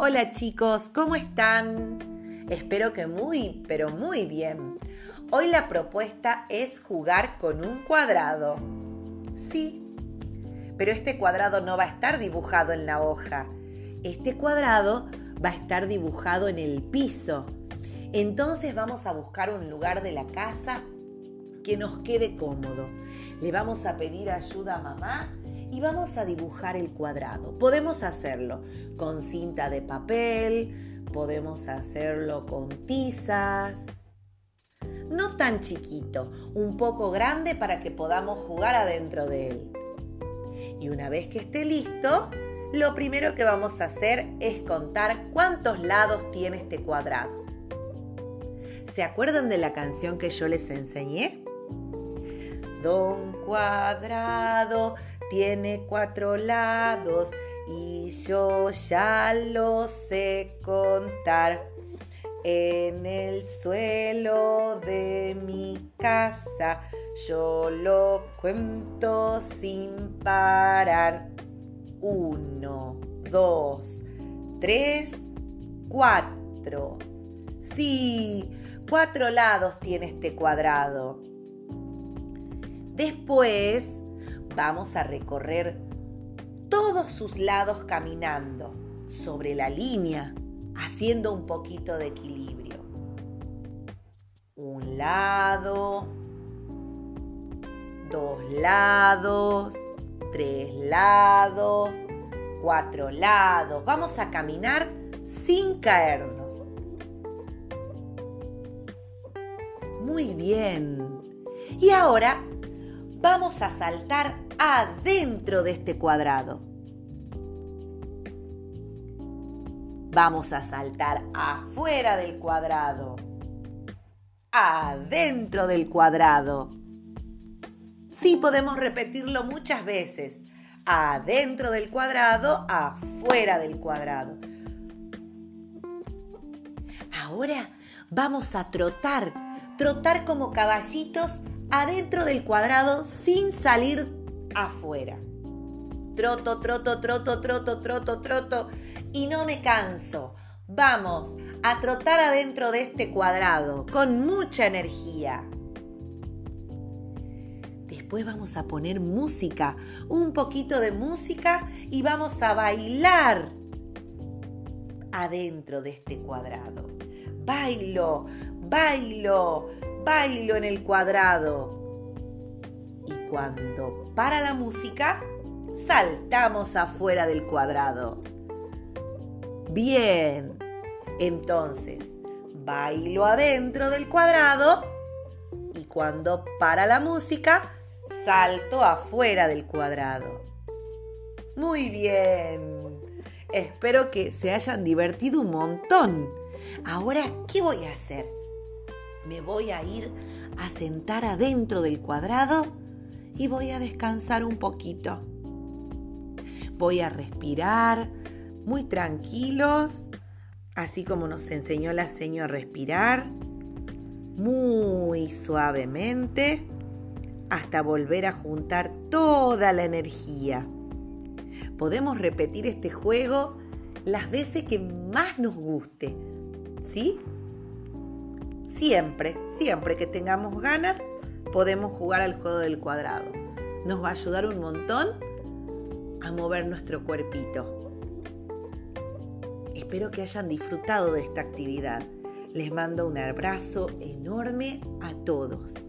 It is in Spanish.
Hola chicos, ¿cómo están? Espero que muy, pero muy bien. Hoy la propuesta es jugar con un cuadrado. Sí, pero este cuadrado no va a estar dibujado en la hoja. Este cuadrado va a estar dibujado en el piso. Entonces vamos a buscar un lugar de la casa que nos quede cómodo. Le vamos a pedir ayuda a mamá y vamos a dibujar el cuadrado. Podemos hacerlo con cinta de papel, podemos hacerlo con tizas. No tan chiquito, un poco grande para que podamos jugar adentro de él. Y una vez que esté listo, lo primero que vamos a hacer es contar cuántos lados tiene este cuadrado. ¿Se acuerdan de la canción que yo les enseñé? Don Cuadrado tiene cuatro lados y yo ya lo sé contar. En el suelo de mi casa yo lo cuento sin parar. Uno, dos, tres, cuatro. Sí, cuatro lados tiene este cuadrado. Después vamos a recorrer todos sus lados caminando sobre la línea, haciendo un poquito de equilibrio. Un lado, dos lados, tres lados, cuatro lados. Vamos a caminar sin caernos. Muy bien. Y ahora vamos a saltar adentro de este cuadrado. Vamos a saltar afuera del cuadrado. Adentro del cuadrado. Sí, podemos repetirlo muchas veces. Adentro del cuadrado, afuera del cuadrado. Ahora vamos a trotar, trotar como caballitos adentro del cuadrado sin salir afuera. Troto, troto, troto, troto, troto, troto. Y no me canso. Vamos a trotar adentro de este cuadrado con mucha energía. Después vamos a poner música, un poquito de música y vamos a bailar adentro de este cuadrado. Bailo, bailo, bailo en el cuadrado. Y cuando para la música, saltamos afuera del cuadrado. Bien, entonces bailo adentro del cuadrado y cuando para la música, salto afuera del cuadrado. Muy bien. Espero que se hayan divertido un montón. Ahora, ¿qué voy a hacer? Me voy a ir a sentar adentro del cuadrado y voy a descansar un poquito. Voy a respirar muy tranquilos, así como nos enseñó la señora a respirar, muy suavemente, hasta volver a juntar toda la energía. Podemos repetir este juego las veces que más nos guste, ¿sí? Siempre, siempre que tengamos ganas, podemos jugar al juego del cuadrado. Nos va a ayudar un montón a mover nuestro cuerpito. Espero que hayan disfrutado de esta actividad. Les mando un abrazo enorme a todos.